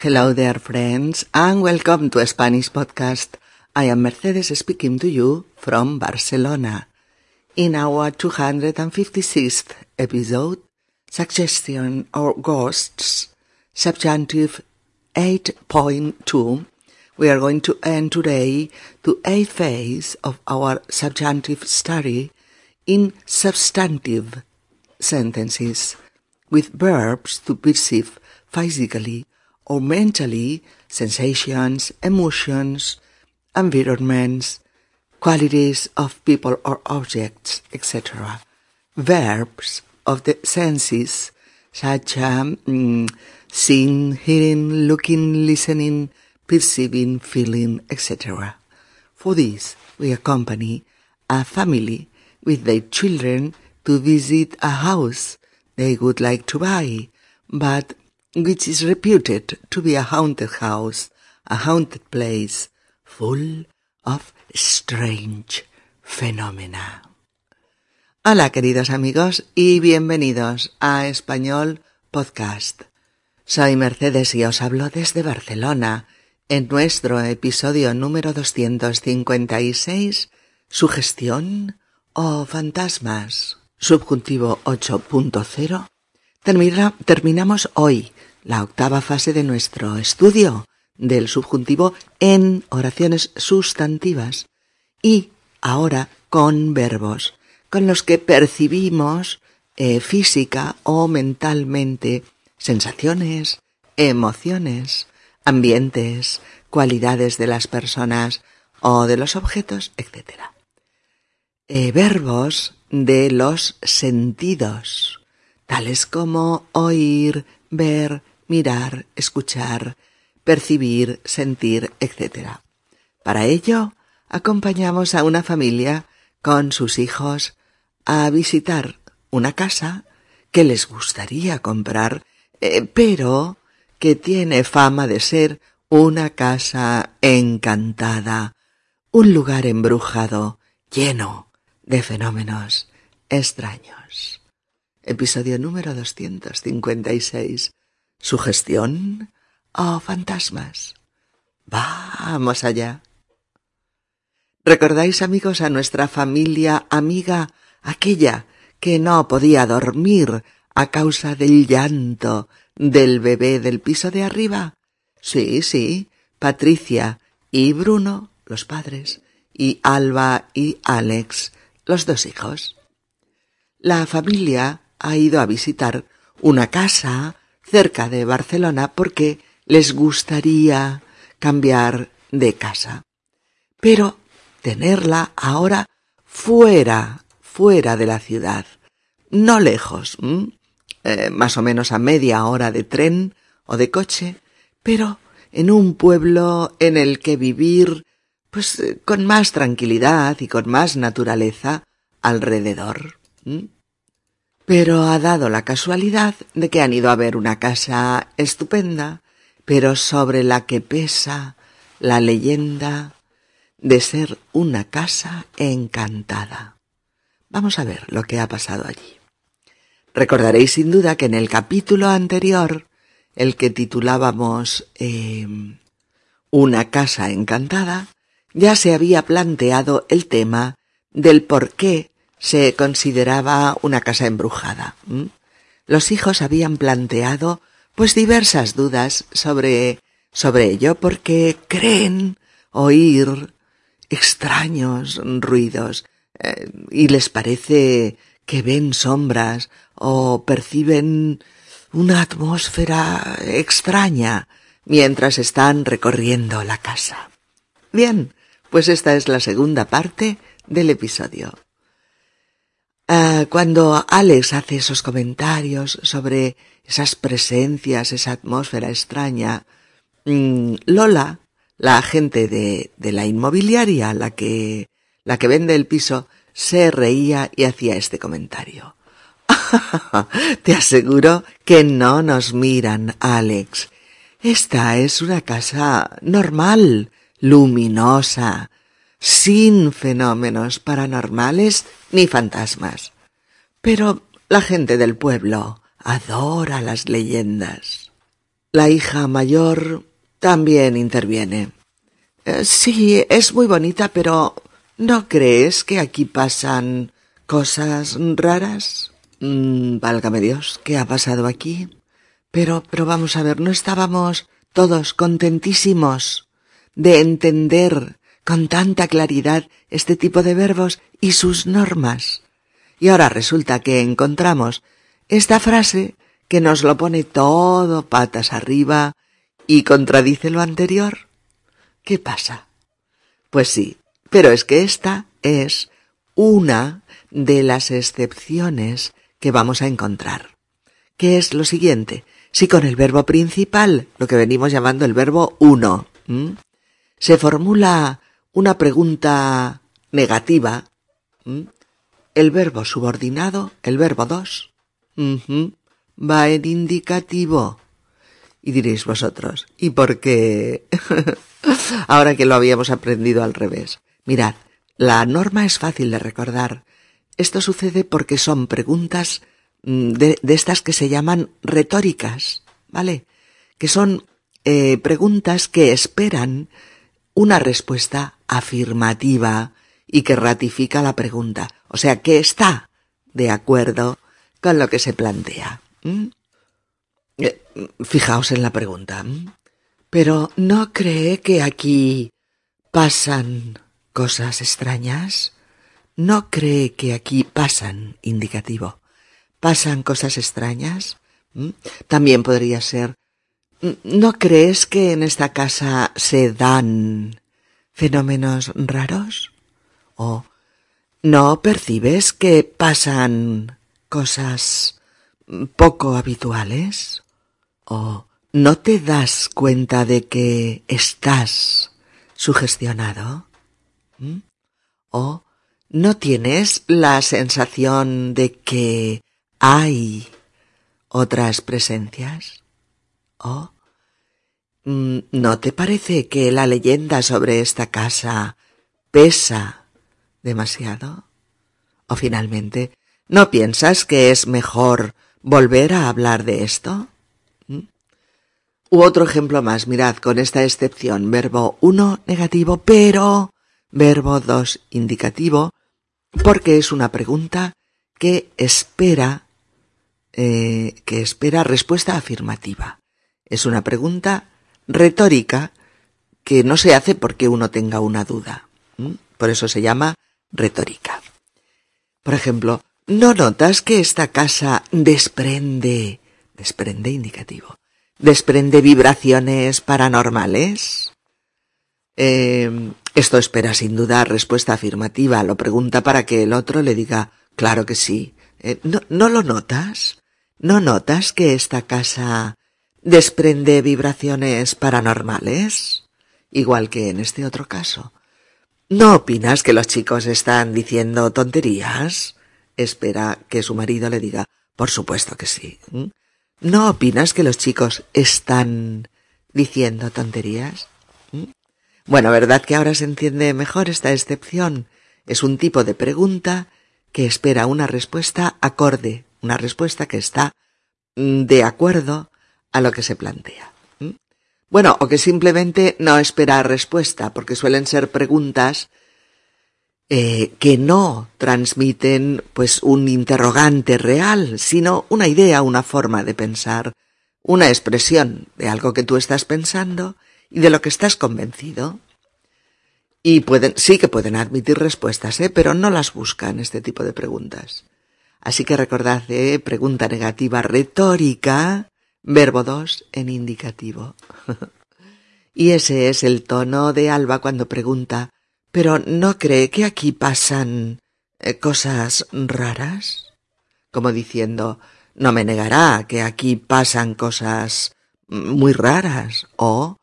Hello there, friends, and welcome to a Spanish podcast. I am Mercedes speaking to you from Barcelona. In our 256th episode, Suggestion or Ghosts, Subjunctive 8.2, we are going to end today the eighth phase of our subjunctive study in substantive sentences with verbs to perceive physically or mentally sensations, emotions, environments, qualities of people or objects, etc. Verbs of the senses such as mm, seeing, hearing, looking, listening, perceiving, feeling, etc. For this, we accompany a family with their children to visit a house they would like to buy, but which is reputed to be a haunted house, a haunted place, full of strange phenomena. Hola queridos amigos y bienvenidos a Español Podcast. Soy Mercedes y os hablo desde Barcelona en nuestro episodio número 256, Sugestión o Fantasmas, subjuntivo 8.0. terminamos hoy la octava fase de nuestro estudio del subjuntivo en oraciones sustantivas y ahora con verbos con los que percibimos eh, física o mentalmente sensaciones, emociones, ambientes, cualidades de las personas o de los objetos, etc. Eh, verbos de los sentidos, tales como oír, ver, mirar, escuchar, percibir, sentir, etc. Para ello, acompañamos a una familia con sus hijos a visitar una casa que les gustaría comprar, eh, pero que tiene fama de ser una casa encantada, un lugar embrujado, lleno de fenómenos extraños. Episodio número 256. ¿Sugestión o fantasmas? Vamos allá. ¿Recordáis, amigos, a nuestra familia amiga, aquella que no podía dormir a causa del llanto del bebé del piso de arriba? Sí, sí, Patricia y Bruno, los padres, y Alba y Alex, los dos hijos. La familia ha ido a visitar una casa cerca de Barcelona porque les gustaría cambiar de casa. Pero tenerla ahora fuera, fuera de la ciudad, no lejos, eh, más o menos a media hora de tren o de coche, pero en un pueblo en el que vivir, pues eh, con más tranquilidad y con más naturaleza alrededor. Pero ha dado la casualidad de que han ido a ver una casa estupenda, pero sobre la que pesa la leyenda de ser una casa encantada. Vamos a ver lo que ha pasado allí. Recordaréis sin duda que en el capítulo anterior, el que titulábamos em, Una casa encantada, ya se había planteado el tema del por qué se consideraba una casa embrujada. Los hijos habían planteado pues diversas dudas sobre sobre ello porque creen oír extraños ruidos eh, y les parece que ven sombras o perciben una atmósfera extraña mientras están recorriendo la casa. Bien, pues esta es la segunda parte del episodio. Ah, cuando Alex hace esos comentarios sobre esas presencias, esa atmósfera extraña, mm, Lola, la agente de, de la inmobiliaria, la que, la que vende el piso, se reía y hacía este comentario. Te aseguro que no nos miran, Alex. Esta es una casa normal, luminosa, sin fenómenos paranormales ni fantasmas. Pero la gente del pueblo adora las leyendas. La hija mayor también interviene. Eh, sí, es muy bonita, pero ¿no crees que aquí pasan cosas raras? Mm, válgame Dios, ¿qué ha pasado aquí? Pero, pero vamos a ver, ¿no estábamos todos contentísimos de entender con tanta claridad este tipo de verbos y sus normas? Y ahora resulta que encontramos esta frase que nos lo pone todo patas arriba y contradice lo anterior. ¿Qué pasa? Pues sí, pero es que esta es una de las excepciones que vamos a encontrar. ¿Qué es lo siguiente? Si con el verbo principal, lo que venimos llamando el verbo uno, se formula una pregunta negativa, el verbo subordinado, el verbo dos, va en indicativo. Y diréis vosotros, ¿y por qué? Ahora que lo habíamos aprendido al revés. Mirad, la norma es fácil de recordar. Esto sucede porque son preguntas mm, de, estas que se llaman retóricas, ¿vale? Que son eh, preguntas que esperan una respuesta afirmativa y que ratifica la pregunta. O sea, que está de acuerdo con lo que se plantea. Eh, fijaos en la pregunta. Pero ¿no cree que aquí pasan cosas extrañas? ¿No cree que aquí pasan, indicativo, pasan cosas extrañas? También podría ser, ¿no crees que en esta casa se dan fenómenos raros? ¿O no percibes que pasan cosas poco habituales? ¿O no te das cuenta de que estás sugestionado? ¿Mm? ¿O no tienes la sensación de que hay otras presencias? ¿O no te parece que la leyenda sobre esta casa pesa demasiado? ¿O finalmente ¿No piensas que es mejor volver a hablar de esto? ¿Mm? U otro ejemplo más, mirad, con esta excepción, verbo 1 negativo, pero verbo 2 indicativo, porque es una pregunta que espera, eh, que espera respuesta afirmativa. Es una pregunta retórica que no se hace porque uno tenga una duda. Por eso se llama retórica. Por ejemplo, ¿No notas que esta casa desprende, desprende indicativo, desprende vibraciones paranormales? Eh, esto espera sin duda respuesta afirmativa, lo pregunta para que el otro le diga, claro que sí. Eh, ¿no, ¿No lo notas? ¿No notas que esta casa desprende vibraciones paranormales? Igual que en este otro caso. ¿No opinas que los chicos están diciendo tonterías? espera que su marido le diga, por supuesto que sí. ¿No opinas que los chicos están diciendo tonterías? Bueno, ¿verdad que ahora se entiende mejor esta excepción? Es un tipo de pregunta que espera una respuesta acorde, una respuesta que está mm, de acuerdo a lo que se plantea. Bueno, o que simplemente no espera respuesta, porque suelen ser preguntas eh, que no transmiten pues un interrogante real, sino una idea, una forma de pensar, una expresión de algo que tú estás pensando y de lo que estás convencido. Y pueden, sí que pueden admitir respuestas, ¿eh? pero no las buscan este tipo de preguntas. Así que recordad, ¿eh? pregunta negativa retórica, verbo 2 en indicativo. y ese es el tono de Alba cuando pregunta pero ¿no cree que aquí pasan eh, cosas raras? Como diciendo, no me negará que aquí pasan cosas muy raras, o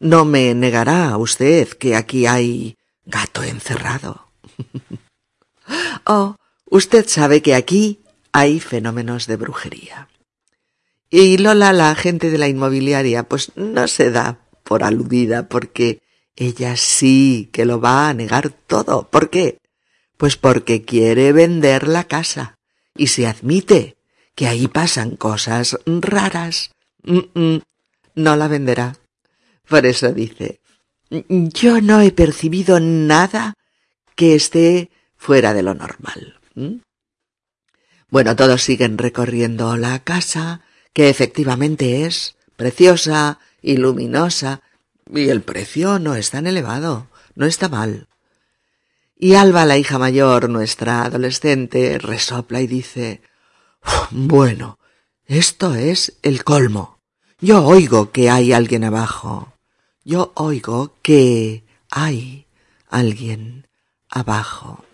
no me negará usted que aquí hay gato encerrado. o usted sabe que aquí hay fenómenos de brujería. Y Lola, la agente de la inmobiliaria, pues no se da por aludida porque ella sí que lo va a negar todo. ¿Por qué? Pues porque quiere vender la casa. Y se admite que ahí pasan cosas raras, no la venderá. Por eso dice, yo no he percibido nada que esté fuera de lo normal. Bueno, todos siguen recorriendo la casa, que efectivamente es preciosa y luminosa, y el precio no es tan elevado, no está mal. Y Alba, la hija mayor, nuestra adolescente, resopla y dice Bueno, esto es el colmo. Yo oigo que hay alguien abajo. Yo oigo que hay alguien abajo.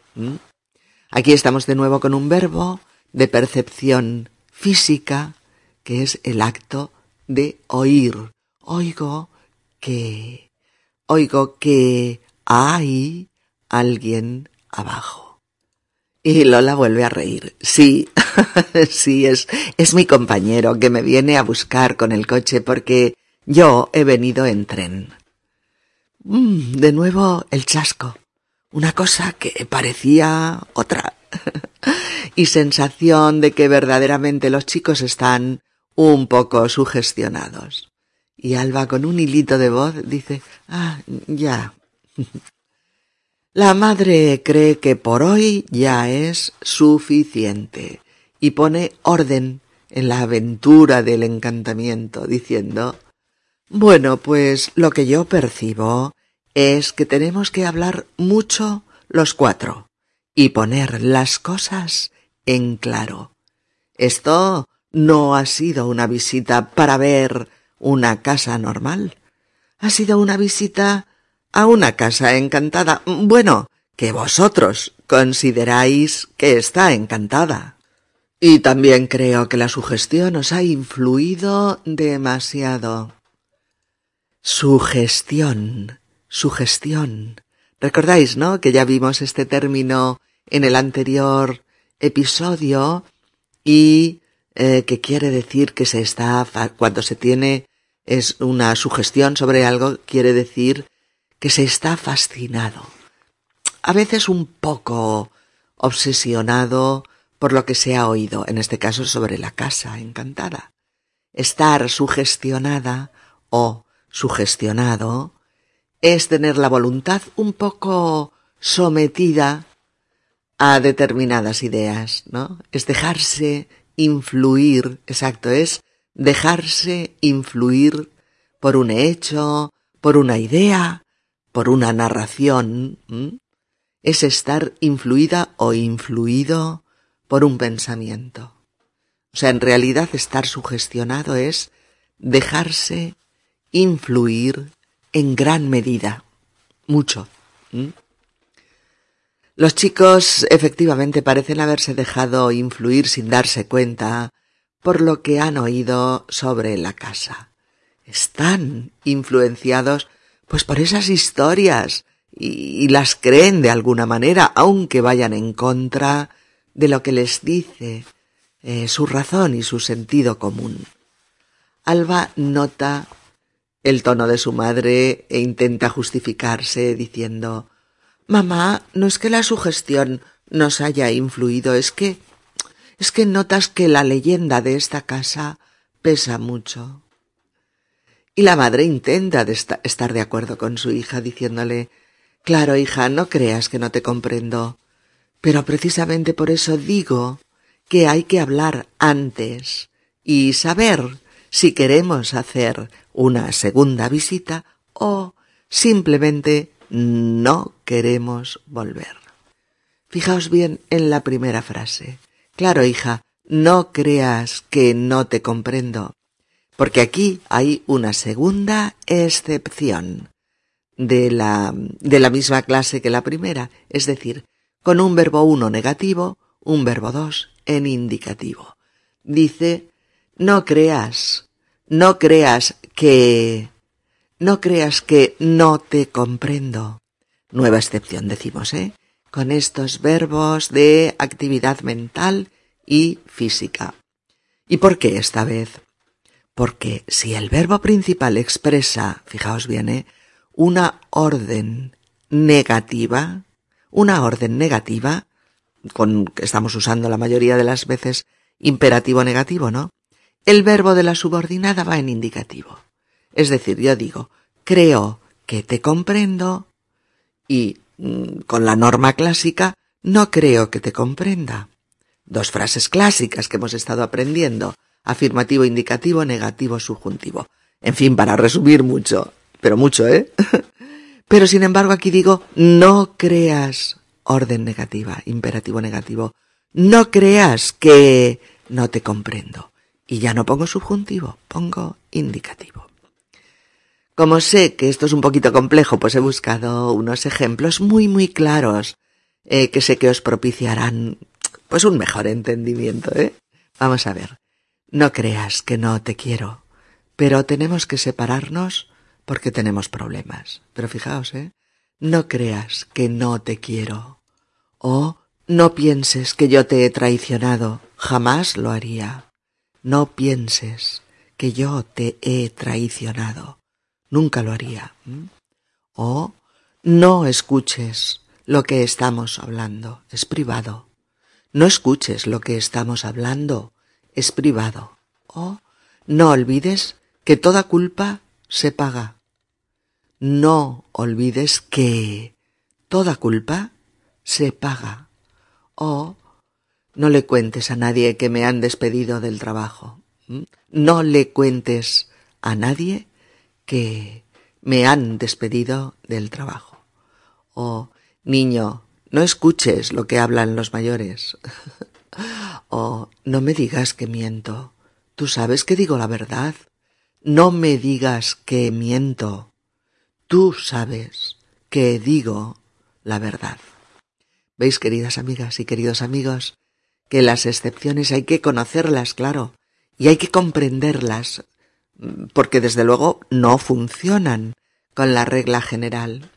Aquí estamos de nuevo con un verbo de percepción física, que es el acto de oír. Oigo que, oigo que hay alguien abajo. Y Lola vuelve a reír. Sí, sí, es, es mi compañero que me viene a buscar con el coche porque yo he venido en tren. Mm, de nuevo el chasco. Una cosa que parecía otra. y sensación de que verdaderamente los chicos están un poco sugestionados. Y Alba con un hilito de voz dice, ah, ya. La madre cree que por hoy ya es suficiente y pone orden en la aventura del encantamiento, diciendo Bueno, pues lo que yo percibo es que tenemos que hablar mucho los cuatro y poner las cosas en claro. Esto no ha sido una visita para ver una casa normal. Ha sido una visita a una casa encantada. Bueno, que vosotros consideráis que está encantada. Y también creo que la sugestión os ha influido demasiado. Sugestión, sugestión. Recordáis, ¿no? Que ya vimos este término en el anterior episodio y eh, que quiere decir que se está, cuando se tiene es una sugestión sobre algo, quiere decir que se está fascinado, a veces un poco obsesionado por lo que se ha oído, en este caso sobre la casa encantada. Estar sugestionada o sugestionado es tener la voluntad un poco sometida a determinadas ideas, ¿no? Es dejarse influir, exacto, es dejarse influir por un hecho, por una idea, por una narración, es estar influida o influido por un pensamiento. O sea, en realidad estar sugestionado es dejarse influir en gran medida, mucho. Los chicos efectivamente parecen haberse dejado influir sin darse cuenta por lo que han oído sobre la casa. Están influenciados pues por esas historias y, las creen de alguna manera, aunque vayan en contra de lo que les dice eh, su razón y su sentido común. Alba nota el tono de su madre e intenta justificarse diciendo Mamá, no es que la sugestión nos haya influido, es que es que notas que la leyenda de esta casa pesa mucho. Y la madre intenta estar de acuerdo con su hija, diciéndole Claro, hija, no creas que no te comprendo. Pero precisamente por eso digo que hay que hablar antes y saber si queremos hacer una segunda visita o simplemente no queremos volver. Fijaos bien en la primera frase. Claro, hija, no creas que no te comprendo. Porque aquí hay una segunda excepción de la, de la misma clase que la primera, es decir, con un verbo uno negativo, un verbo dos en indicativo. Dice, no creas, no creas que, no creas que no te comprendo. Nueva excepción decimos, ¿eh? Con estos verbos de actividad mental y física. ¿Y por qué esta vez? Porque si el verbo principal expresa, fijaos bien, ¿eh? una orden negativa, una orden negativa, con que estamos usando la mayoría de las veces imperativo negativo, ¿no? El verbo de la subordinada va en indicativo. Es decir, yo digo, creo que te comprendo y mm, con la norma clásica, no creo que te comprenda. Dos frases clásicas que hemos estado aprendiendo. Afirmativo, indicativo, negativo, subjuntivo. En fin, para resumir mucho, pero mucho, ¿eh? pero sin embargo aquí digo, no creas orden negativa, imperativo negativo. No creas que no te comprendo. Y ya no pongo subjuntivo, pongo indicativo. Como sé que esto es un poquito complejo, pues he buscado unos ejemplos muy muy claros eh, que sé que os propiciarán pues un mejor entendimiento, ¿eh? Vamos a ver. No creas que no te quiero, pero tenemos que separarnos porque tenemos problemas. Pero fijaos, ¿eh? No creas que no te quiero. O no pienses que yo te he traicionado. Jamás lo haría. No pienses que yo te he traicionado. Nunca lo haría. O no escuches lo que estamos hablando. Es privado. No escuches lo que estamos hablando. Es privado. O no olvides que toda culpa se paga. No olvides que toda culpa se paga. O no le cuentes a nadie que me han despedido del trabajo. No le cuentes a nadie que me han despedido del trabajo. O, niño, no escuches lo que hablan los mayores. o, no me digas que miento. Tú sabes que digo la verdad. No me digas que miento. Tú sabes que digo la verdad. ¿Veis, queridas amigas y queridos amigos, que las excepciones hay que conocerlas, claro, y hay que comprenderlas, porque desde luego no funcionan con la regla general.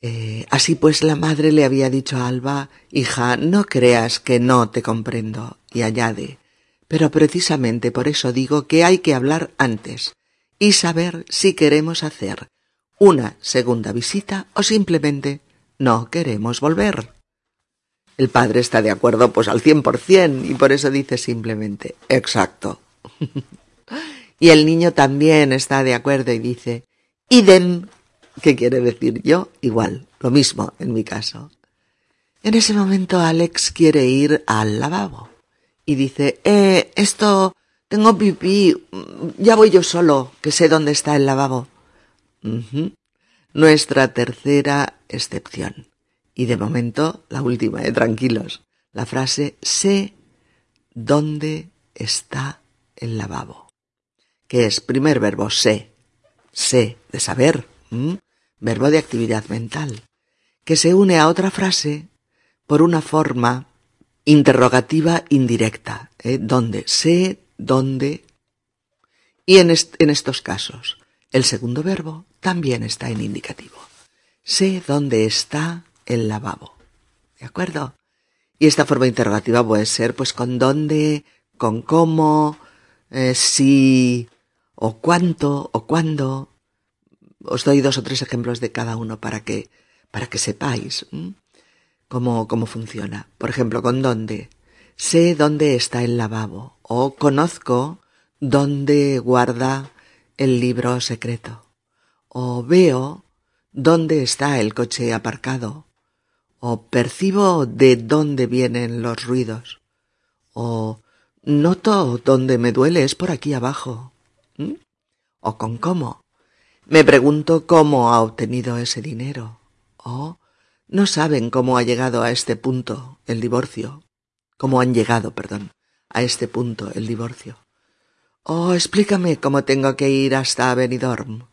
Eh, así pues la madre le había dicho a Alba, hija, no creas que no te comprendo, y añade, pero precisamente por eso digo que hay que hablar antes y saber si queremos hacer una segunda visita o simplemente no queremos volver. El padre está de acuerdo pues al cien por cien y por eso dice simplemente exacto. y el niño también está de acuerdo y dice idem, que quiere decir yo igual, lo mismo en mi caso. En ese momento Alex quiere ir al lavabo y dice, eh, esto, tengo pipí, ya voy yo solo, que sé dónde está el lavabo. Nuestra tercera excepción. Y de momento, la última, eh, tranquilos. La frase, sé dónde está el lavabo. Que es primer verbo, sé. Sé, de saber. Verbo de actividad mental. Que se une a otra frase por una forma interrogativa indirecta. ¿eh? ¿Dónde? Sé dónde. Y en, en estos casos, el segundo verbo también está en indicativo. Sé dónde está el lavabo. ¿De acuerdo? Y esta forma interrogativa puede ser pues con dónde, con cómo, eh, si, o cuánto, o cuándo. Os doy dos o tres ejemplos de cada uno para que, para que sepáis cómo, cómo funciona. Por ejemplo, con dónde. Sé dónde está el lavabo o conozco dónde guarda el libro secreto o veo dónde está el coche aparcado o percibo de dónde vienen los ruidos o noto dónde me duele es por aquí abajo o con cómo. Me pregunto cómo ha obtenido ese dinero o no saben cómo ha llegado a este punto el divorcio. Cómo han llegado, perdón, a este punto el divorcio. Oh, explícame cómo tengo que ir hasta Benidorm.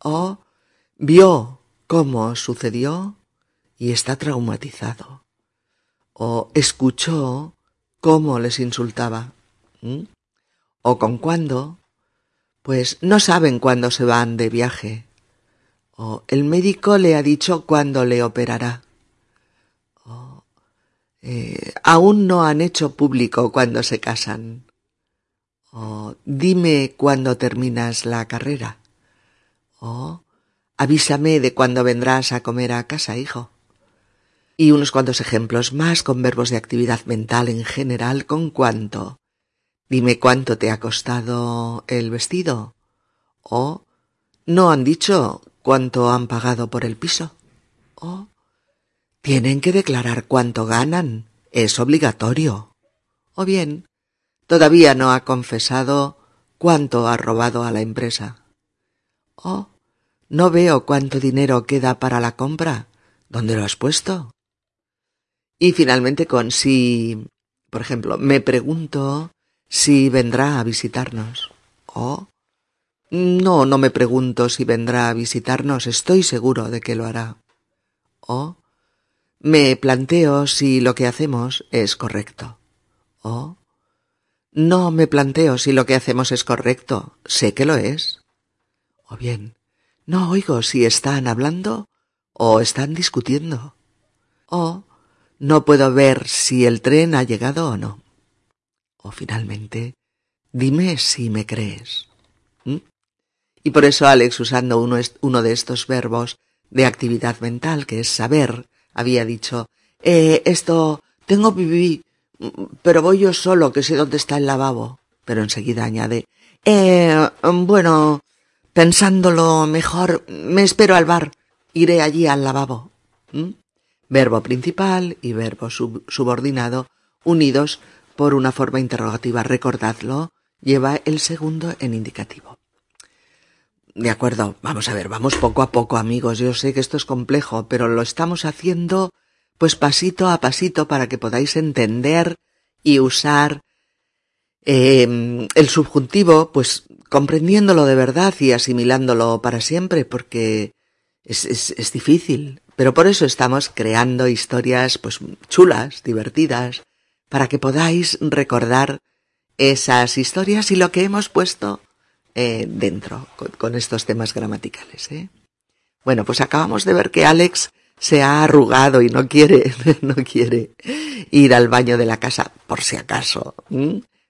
Oh, vio cómo sucedió y está traumatizado. O escuchó cómo les insultaba. ¿Mm? O con cuándo. Pues no saben cuándo se van de viaje o el médico le ha dicho cuándo le operará. O eh, aún no han hecho público cuándo se casan. O dime cuándo terminas la carrera. O avísame de cuándo vendrás a comer a casa, hijo. Y unos cuantos ejemplos más con verbos de actividad mental en general con cuánto. Dime cuánto te ha costado el vestido. O no han dicho cuánto han pagado por el piso. O tienen que declarar cuánto ganan. Es obligatorio. O bien, todavía no ha confesado cuánto ha robado a la empresa. O no veo cuánto dinero queda para la compra. ¿Dónde lo has puesto? Y finalmente con si, por ejemplo, me pregunto si vendrá a visitarnos. O no, no me pregunto si vendrá a visitarnos, estoy seguro de que lo hará. O me planteo si lo que hacemos es correcto. O no me planteo si lo que hacemos es correcto, sé que lo es. O bien, no oigo si están hablando o están discutiendo. O no puedo ver si el tren ha llegado o no. O finalmente, dime si me crees. ¿Mm? Y por eso Alex, usando uno, de estos verbos de actividad mental, que es saber, había dicho, eh, esto, tengo pipí, pero voy yo solo, que sé dónde está el lavabo. Pero enseguida añade, eh, bueno, pensándolo mejor, me espero al bar, iré allí al lavabo. ¿Mm? Verbo principal y verbo subordinado unidos por una forma interrogativa. Recordadlo, lleva el segundo en indicativo. De acuerdo, vamos a ver, vamos poco a poco, amigos. Yo sé que esto es complejo, pero lo estamos haciendo pues pasito a pasito para que podáis entender y usar eh, el subjuntivo, pues comprendiéndolo de verdad y asimilándolo para siempre, porque es, es, es difícil. Pero por eso estamos creando historias pues chulas, divertidas, para que podáis recordar esas historias y lo que hemos puesto eh, dentro con, estos temas gramaticales. ¿eh? Bueno, pues acabamos de ver que Alex se ha arrugado y no quiere, no quiere ir al baño de la casa, por si acaso.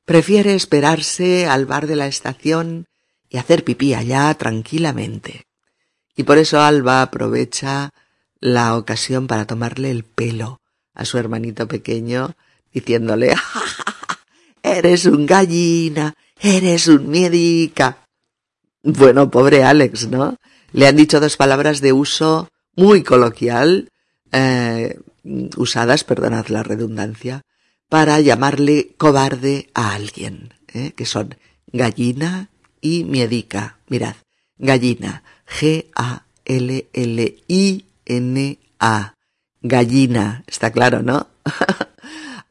Prefiere esperarse al bar de la estación y hacer pipí allá tranquilamente. Y por eso Alba aprovecha la ocasión para tomarle el pelo a su hermanito pequeño, diciéndole, eres un gallina, Eres un miedica. Bueno, pobre Alex, ¿no? Le han dicho dos palabras de uso muy coloquial, eh, usadas, perdonad la redundancia, para llamarle cobarde a alguien, ¿eh? que son gallina y miedica. Mirad, gallina, G-A-L-L-I-N-A, gallina, está claro, ¿no?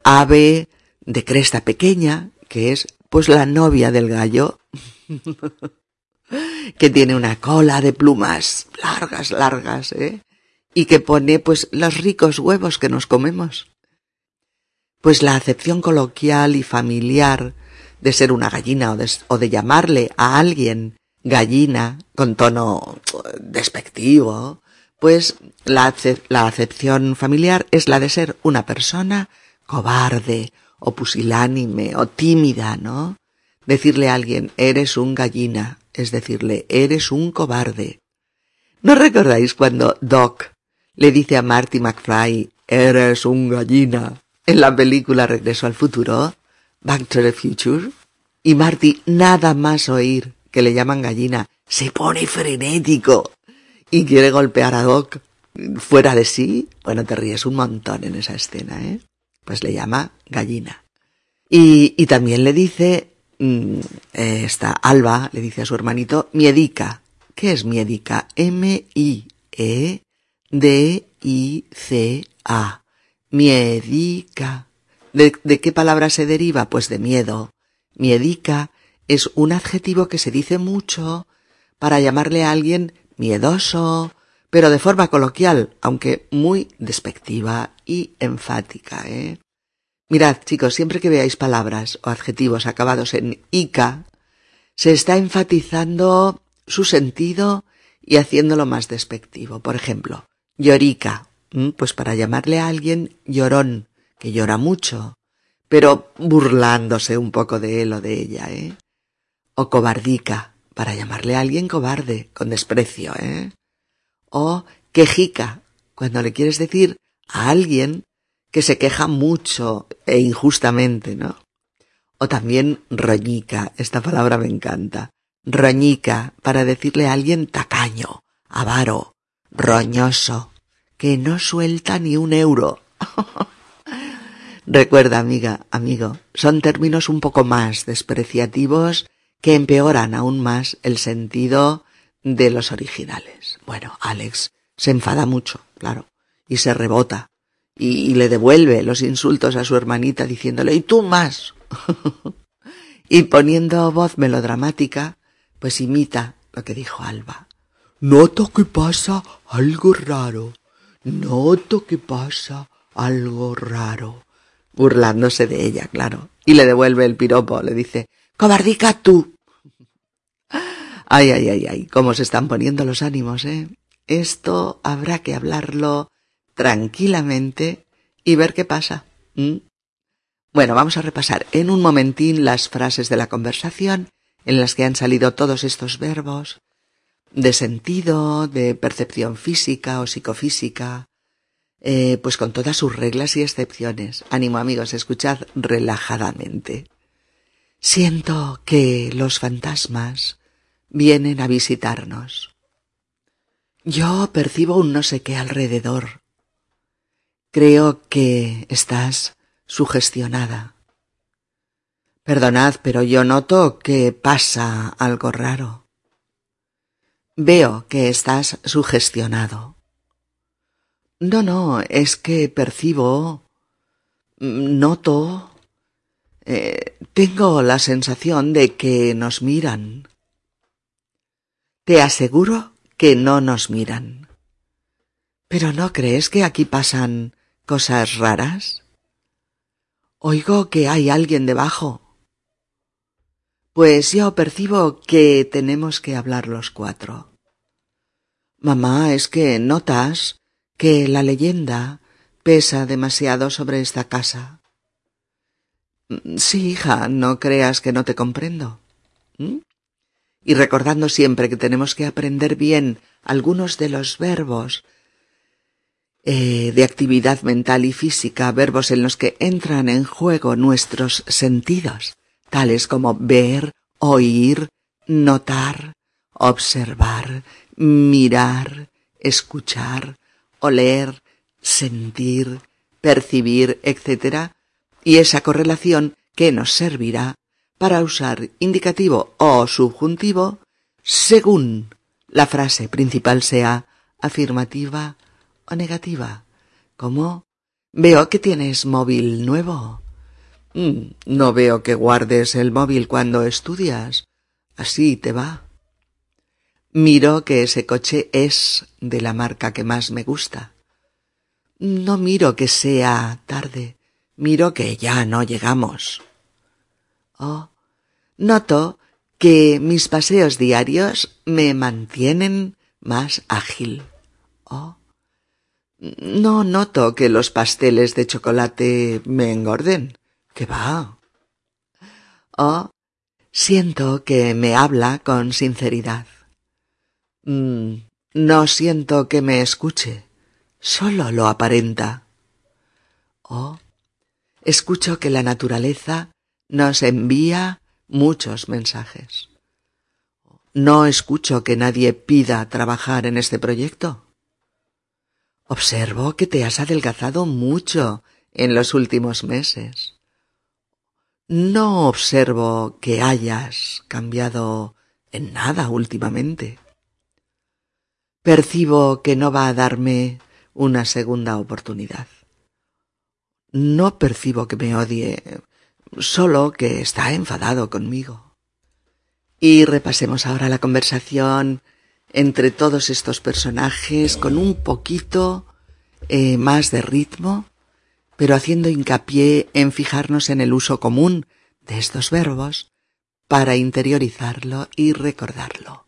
Ave de cresta pequeña, que es pues la novia del gallo, que tiene una cola de plumas largas, largas, ¿eh? Y que pone, pues, los ricos huevos que nos comemos. Pues la acepción coloquial y familiar de ser una gallina o de, o de llamarle a alguien gallina con tono despectivo, pues la, la acepción familiar es la de ser una persona cobarde o pusilánime o tímida, ¿no? Decirle a alguien, eres un gallina, es decirle, eres un cobarde. ¿No recordáis cuando Doc le dice a Marty McFly, eres un gallina, en la película Regreso al Futuro, Back to the Future? Y Marty, nada más oír que le llaman gallina, se pone frenético y quiere golpear a Doc fuera de sí. Bueno, te ríes un montón en esa escena, ¿eh? Pues le llama gallina. Y, también le dice, mmm, esta Alba le dice a su hermanito, miedica. ¿Qué es miedica? M-I-E-D-I-C-A. Miedica. ¿De, ¿De qué palabra se deriva? Pues de miedo. Miedica es un adjetivo que se dice mucho para llamarle a alguien miedoso, pero de forma coloquial, aunque muy despectiva y enfática, ¿eh? Mirad, chicos, siempre que veáis palabras o adjetivos acabados en ica, se está enfatizando su sentido y haciéndolo más despectivo. Por ejemplo, llorica, pues para llamarle a alguien llorón, que llora mucho, pero burlándose un poco de él o de ella, ¿eh? O cobardica, para llamarle a alguien cobarde, con desprecio, ¿eh? o quejica, cuando le quieres decir a alguien que se queja mucho e injustamente, ¿no? O también roñica, esta palabra me encanta. roñica para decirle a alguien tacaño, avaro, roñoso, que no suelta ni un euro. Recuerda, amiga, amigo, son términos un poco más despreciativos que empeoran aún más el sentido de los originales. Bueno, Alex se enfada mucho, claro, y se rebota, y, le devuelve los insultos a su hermanita diciéndole, ¿y tú más? y poniendo voz melodramática, pues imita lo que dijo Alba. Noto que pasa algo raro. Noto que pasa algo raro. Burlándose de ella, claro. Y le devuelve el piropo, le dice, cobardica tú. Ay, ay, ay, ay, cómo se están poniendo los ánimos, ¿eh? Esto habrá que hablarlo tranquilamente y ver qué pasa. Bueno, vamos a repasar en un momentín las frases de la conversación en las que han salido todos estos verbos de sentido, de percepción física o psicofísica, eh, pues con todas sus reglas y excepciones. Ánimo amigos, escuchad relajadamente. Siento que los fantasmas vienen a visitarnos. Yo percibo un no sé qué alrededor. Creo que estás sugestionada. Perdonad, pero yo noto que pasa algo raro. Veo que estás sugestionado. No, no, es que percibo, noto, eh, tengo la sensación de que nos miran. Te aseguro que no nos miran. ¿Pero no crees que aquí pasan cosas raras? Oigo que hay alguien debajo. Pues yo percibo que tenemos que hablar los cuatro. Mamá, es que notas que la leyenda pesa demasiado sobre esta casa. Sí, hija, no creas que no te comprendo. ¿Mm? Y recordando siempre que tenemos que aprender bien algunos de los verbos eh, de actividad mental y física, verbos en los que entran en juego nuestros sentidos, tales como ver, oír, notar, observar, mirar, escuchar, oler, sentir, percibir, etc., y esa correlación que nos servirá para usar indicativo o subjuntivo según la frase principal sea afirmativa negativa, como veo que tienes móvil nuevo. Mm, no veo que guardes el móvil cuando estudias. Así te va. Miro que ese coche es de la marca que más me gusta. No miro que sea tarde, miro que ya no llegamos. Oh, noto que mis paseos diarios me mantienen más ágil. Oh, no noto que los pasteles de chocolate me engorden. ¿Qué va? Oh, siento que me habla con sinceridad. Mm, no siento que me escuche, solo lo aparenta. Oh, escucho que la naturaleza nos envía muchos mensajes. No escucho que nadie pida trabajar en este proyecto. Observo que te has adelgazado mucho en los últimos meses. No observo que hayas cambiado en nada últimamente. Percibo que no va a darme una segunda oportunidad. No percibo que me odie, solo que está enfadado conmigo. Y repasemos ahora la conversación entre todos estos personajes con un poquito eh, más de ritmo, pero haciendo hincapié en fijarnos en el uso común de estos verbos para interiorizarlo y recordarlo.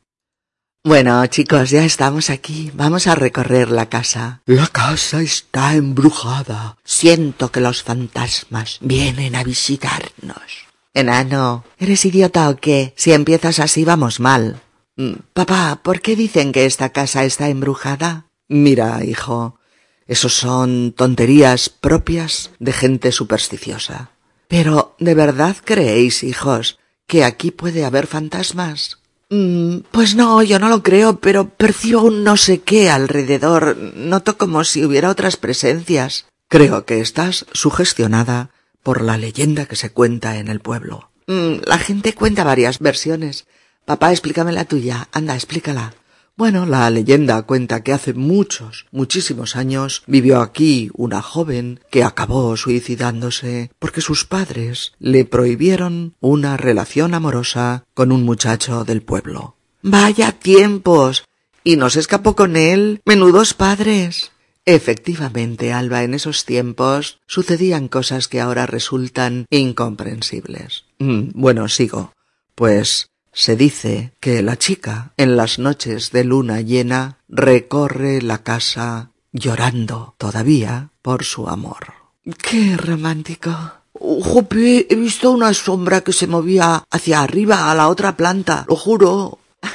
Bueno, chicos, ya estamos aquí. Vamos a recorrer la casa. La casa está embrujada. Siento que los fantasmas vienen a visitarnos. Enano, ¿eres idiota o qué? Si empiezas así vamos mal. Mm, papá, ¿por qué dicen que esta casa está embrujada? Mira, hijo, esos son tonterías propias de gente supersticiosa. Pero, ¿de verdad creéis, hijos, que aquí puede haber fantasmas? Mm, pues no, yo no lo creo, pero percibo un no sé qué alrededor. Noto como si hubiera otras presencias. Creo que estás sugestionada por la leyenda que se cuenta en el pueblo. Mm, la gente cuenta varias versiones. Papá, explícame la tuya. Anda, explícala. Bueno, la leyenda cuenta que hace muchos, muchísimos años vivió aquí una joven que acabó suicidándose porque sus padres le prohibieron una relación amorosa con un muchacho del pueblo. Vaya tiempos. ¿Y no se escapó con él? Menudos padres. Efectivamente, Alba, en esos tiempos sucedían cosas que ahora resultan incomprensibles. Mm, bueno, sigo. Pues se dice que la chica, en las noches de luna llena, recorre la casa llorando todavía por su amor. ¡Qué romántico! Jope, he visto una sombra que se movía hacia arriba a la otra planta, lo juro.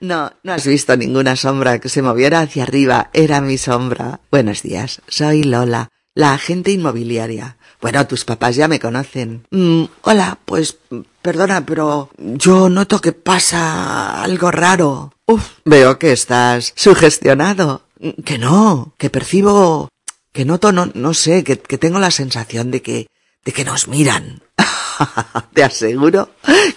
No, no has visto ninguna sombra que se moviera hacia arriba. Era mi sombra. Buenos días, soy Lola, la agente inmobiliaria. Bueno, tus papás ya me conocen. Mm, hola, pues perdona, pero yo noto que pasa algo raro. Uf, veo que estás sugestionado. Que no, que percibo, que noto, no, no sé, que, que tengo la sensación de que, de que nos miran. Te aseguro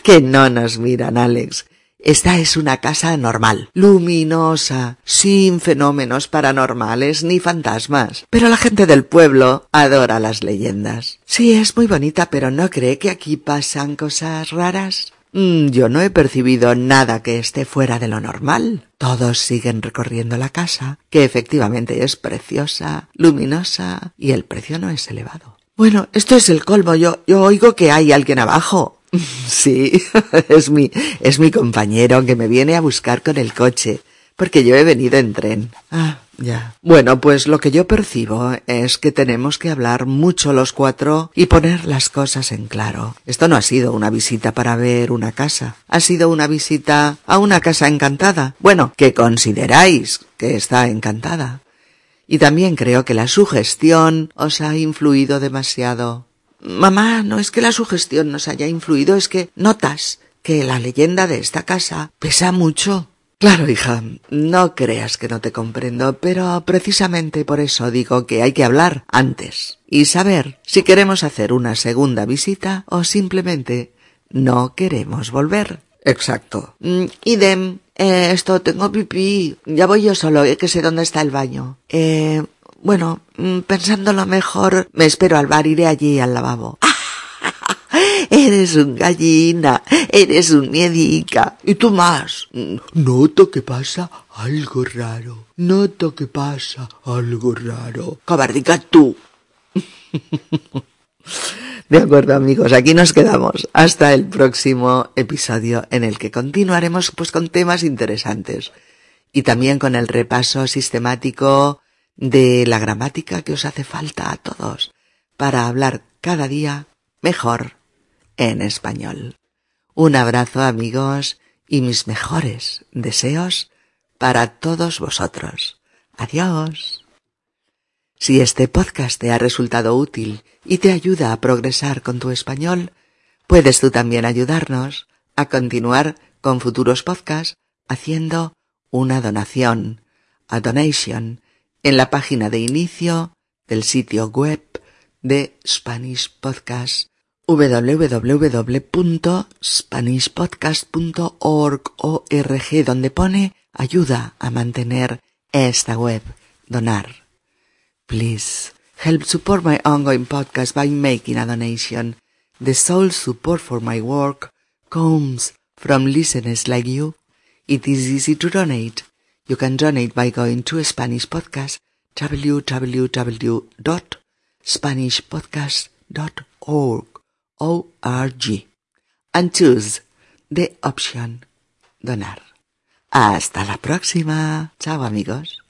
que no nos miran, Alex. Esta es una casa normal, luminosa, sin fenómenos paranormales ni fantasmas. Pero la gente del pueblo adora las leyendas. Sí, es muy bonita, pero ¿no cree que aquí pasan cosas raras? Mm, yo no he percibido nada que esté fuera de lo normal. Todos siguen recorriendo la casa, que efectivamente es preciosa, luminosa, y el precio no es elevado. Bueno, esto es el colmo. Yo, yo oigo que hay alguien abajo. Sí, es mi, es mi compañero que me viene a buscar con el coche, porque yo he venido en tren. Ah, ya. Bueno, pues lo que yo percibo es que tenemos que hablar mucho los cuatro y poner las cosas en claro. Esto no ha sido una visita para ver una casa, ha sido una visita a una casa encantada. Bueno, que consideráis que está encantada. Y también creo que la sugestión os ha influido demasiado. Mamá, no es que la sugestión nos haya influido, es que notas que la leyenda de esta casa pesa mucho. Claro, hija, no creas que no te comprendo, pero precisamente por eso digo que hay que hablar antes y saber si queremos hacer una segunda visita o simplemente no queremos volver. Exacto. Mm, idem. Eh, esto tengo pipí. Ya voy yo solo, eh, que sé dónde está el baño. Eh, bueno, mm, pensándolo mejor, me espero al bar, iré allí al lavabo. Eres un gallina, eres un miedica. Y tú más. Noto que pasa algo raro. Noto que pasa algo raro. Cobardica tú. De acuerdo amigos, aquí nos quedamos hasta el próximo episodio en el que continuaremos pues con temas interesantes y también con el repaso sistemático de la gramática que os hace falta a todos para hablar cada día mejor en español. Un abrazo amigos y mis mejores deseos para todos vosotros. Adiós. Si este podcast te ha resultado útil y te ayuda a progresar con tu español, puedes tú también ayudarnos a continuar con futuros podcasts haciendo una donación, a donation, en la página de inicio del sitio web de Spanish Podcast www.spanishpodcast.org donde pone ayuda a mantener esta web, donar. Please help support my ongoing podcast by making a donation. The sole support for my work comes from listeners like you. It is easy to donate. You can donate by going to Spanish Podcast, www.spanishpodcast.org, O-R-G, and choose the option Donar. Hasta la próxima. Chao amigos.